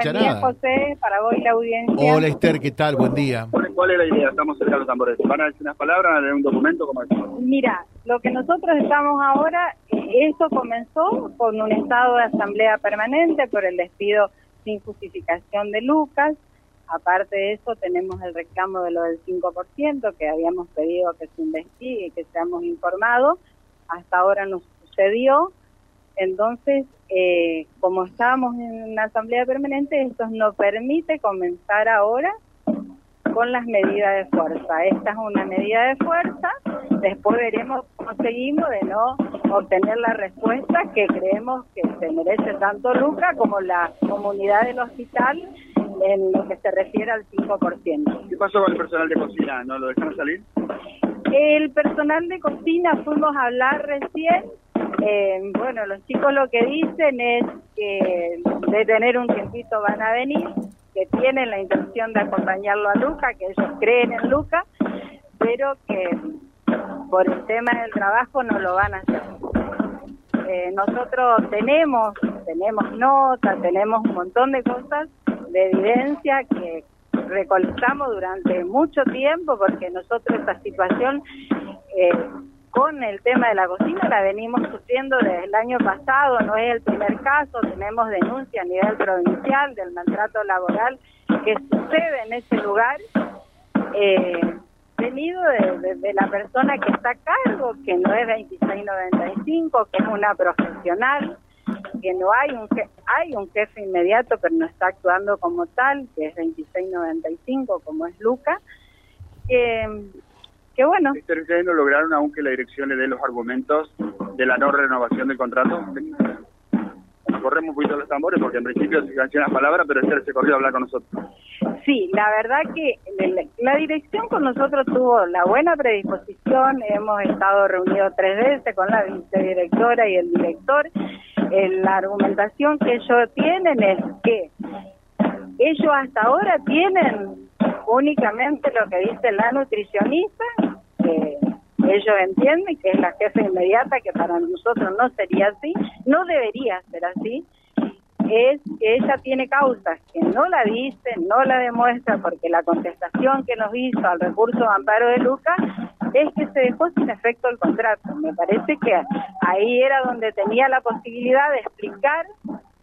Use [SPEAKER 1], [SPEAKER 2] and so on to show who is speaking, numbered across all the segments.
[SPEAKER 1] Buen día, José, para vos y la audiencia.
[SPEAKER 2] Hola Esther, ¿qué tal? Buen día.
[SPEAKER 3] ¿Cuál es la idea? Estamos cerca de los tambores. ¿Van a decir unas palabras? ¿Van a leer un documento? ¿Cómo es?
[SPEAKER 1] Mira, lo que nosotros estamos ahora, eh, esto comenzó con un estado de asamblea permanente por el despido sin justificación de Lucas. Aparte de eso, tenemos el reclamo de lo del 5% que habíamos pedido que se investigue y que seamos informados. Hasta ahora no sucedió. Entonces, eh, como estábamos en una asamblea permanente, esto nos permite comenzar ahora con las medidas de fuerza. Esta es una medida de fuerza, después veremos cómo seguimos de no obtener la respuesta que creemos que se merece tanto Luca como la comunidad del hospital en lo que se refiere al 5%.
[SPEAKER 3] ¿Qué pasó con el personal de cocina? ¿No lo dejaron salir?
[SPEAKER 1] El personal de cocina fuimos a hablar recién eh, bueno, los chicos lo que dicen es que de tener un tiempito van a venir, que tienen la intención de acompañarlo a Luca, que ellos creen en Luca, pero que por el tema del trabajo no lo van a hacer. Eh, nosotros tenemos, tenemos notas, tenemos un montón de cosas de evidencia que recolectamos durante mucho tiempo porque nosotros esta situación eh, con el tema de la cocina la venimos sufriendo desde el año pasado, no es el primer caso, tenemos denuncia a nivel provincial del maltrato laboral que sucede en ese lugar, eh, venido de, la persona que está a cargo, que no es 2695, que es una profesional, que no hay un hay un jefe inmediato, pero no está actuando como tal, que es 2695, como es Luca. Que bueno.
[SPEAKER 3] ¿Ustedes no lograron aún que la dirección le dé los argumentos de la no renovación del contrato? Corremos un poquito los tambores porque en principio se cancionan las palabras, pero este se corrió a hablar con nosotros.
[SPEAKER 1] Sí, la verdad que la dirección con nosotros tuvo la buena predisposición, hemos estado reunidos tres veces con la vicedirectora y el director. Eh, la argumentación que ellos tienen es que ellos hasta ahora tienen únicamente lo que dice la nutricionista, que ellos entienden que es la jefa inmediata, que para nosotros no sería así, no debería ser así, es que ella tiene causas que no la dice, no la demuestra, porque la contestación que nos hizo al recurso de amparo de Luca es que se dejó sin efecto el contrato. Me parece que ahí era donde tenía la posibilidad de explicar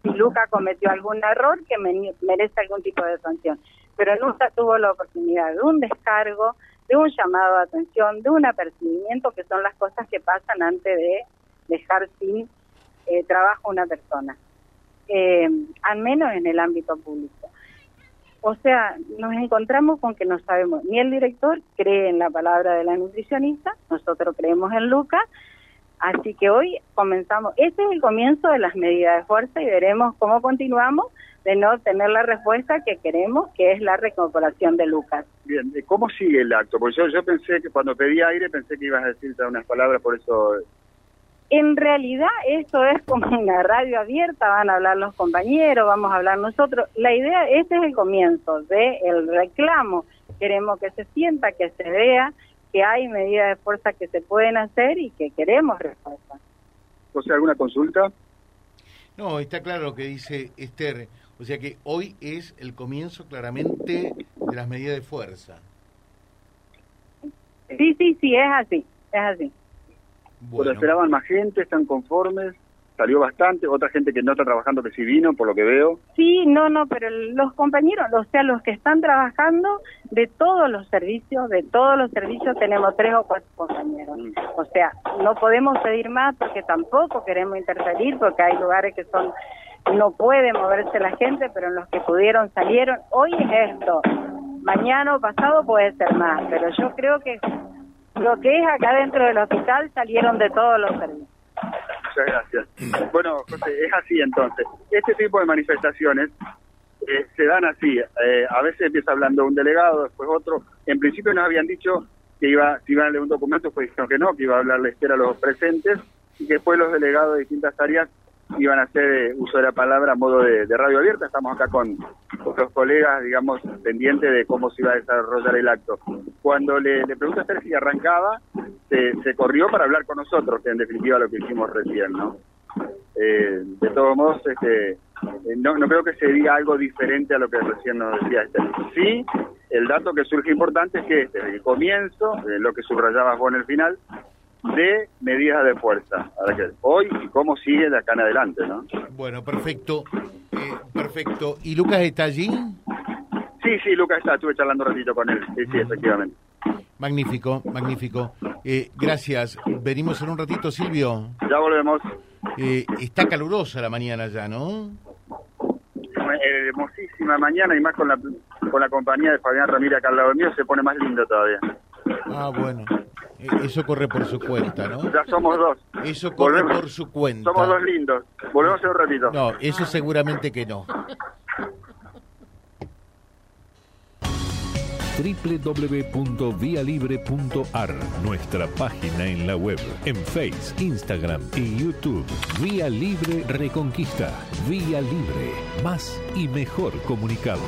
[SPEAKER 1] si Luca cometió algún error que merece algún tipo de sanción pero nunca tuvo la oportunidad de un descargo, de un llamado de atención, de un apercibimiento, que son las cosas que pasan antes de dejar sin eh, trabajo una persona, eh, al menos en el ámbito público. O sea, nos encontramos con que no sabemos, ni el director cree en la palabra de la nutricionista, nosotros creemos en Luca, así que hoy comenzamos, este es el comienzo de las medidas de fuerza y veremos cómo continuamos de no tener la respuesta que queremos, que es la recuperación de Lucas.
[SPEAKER 3] Bien, ¿cómo sigue el acto? Porque yo, yo pensé que cuando pedí aire pensé que ibas a decirte unas palabras, por eso...
[SPEAKER 1] En realidad esto es como una radio abierta, van a hablar los compañeros, vamos a hablar nosotros. La idea, este es el comienzo de el reclamo. Queremos que se sienta, que se vea, que hay medidas de fuerza que se pueden hacer y que queremos respuesta.
[SPEAKER 3] ¿O sea, alguna consulta?
[SPEAKER 2] No, está claro lo que dice Esther. O sea que hoy es el comienzo claramente de las medidas de fuerza.
[SPEAKER 1] Sí, sí, sí, es así, es así.
[SPEAKER 3] Bueno. esperaban más gente, están conformes, salió bastante, otra gente que no está trabajando que sí vino, por lo que veo.
[SPEAKER 1] Sí, no, no, pero los compañeros, o sea, los que están trabajando de todos los servicios, de todos los servicios tenemos tres o cuatro compañeros. Mm. O sea, no podemos pedir más porque tampoco queremos interferir porque hay lugares que son no puede moverse la gente, pero los que pudieron salieron. Hoy es esto, mañana o pasado puede ser más, pero yo creo que lo que es acá dentro del hospital salieron de todos los servicios.
[SPEAKER 3] Muchas gracias. Bueno, José, es así entonces. Este tipo de manifestaciones eh, se dan así. Eh, a veces empieza hablando un delegado, después otro. En principio nos habían dicho que iba, iban a leer un documento, pues dijeron que no, que iba a hablarle espera a los presentes y que después los delegados de distintas áreas iban a hacer eh, uso de la palabra a modo de, radio abierta. Estamos acá con otros colegas, digamos, pendientes de cómo se iba a desarrollar el acto. Cuando le, le pregunto a si arrancaba, se, corrió para hablar con nosotros, que en definitiva lo que hicimos recién, ¿no? Eh, de todos modos, este, eh, no, no creo que se diga algo diferente a lo que recién nos decía este. Sí, el dato que surge importante es que este, el comienzo, lo que subrayabas vos en el final, de medidas de fuerza. hoy y cómo sigue de acá en adelante, ¿no?
[SPEAKER 2] Bueno, perfecto. Eh, perfecto. ¿Y Lucas está allí?
[SPEAKER 3] Sí, sí, Lucas está. Estuve charlando un ratito con él. Sí, sí, efectivamente.
[SPEAKER 2] Magnífico, magnífico. Eh, gracias. Venimos en un ratito, Silvio.
[SPEAKER 3] Ya volvemos.
[SPEAKER 2] Eh, está calurosa la mañana ya, ¿no?
[SPEAKER 3] hermosísima mañana y más con la, con la compañía de Fabián Ramírez acá al lado mío se pone más lindo todavía.
[SPEAKER 2] Ah, bueno. Eh, eso corre por su cuenta, ¿no?
[SPEAKER 3] Ya somos dos.
[SPEAKER 2] Eso corre por su cuenta.
[SPEAKER 3] Somos dos lindos. Volvemos a un ratito.
[SPEAKER 2] No, eso seguramente que no.
[SPEAKER 4] www.vialibre.ar, nuestra página en la web, en Face, Instagram y YouTube. Vía Libre Reconquista. Vía Libre. Más y mejor comunicados.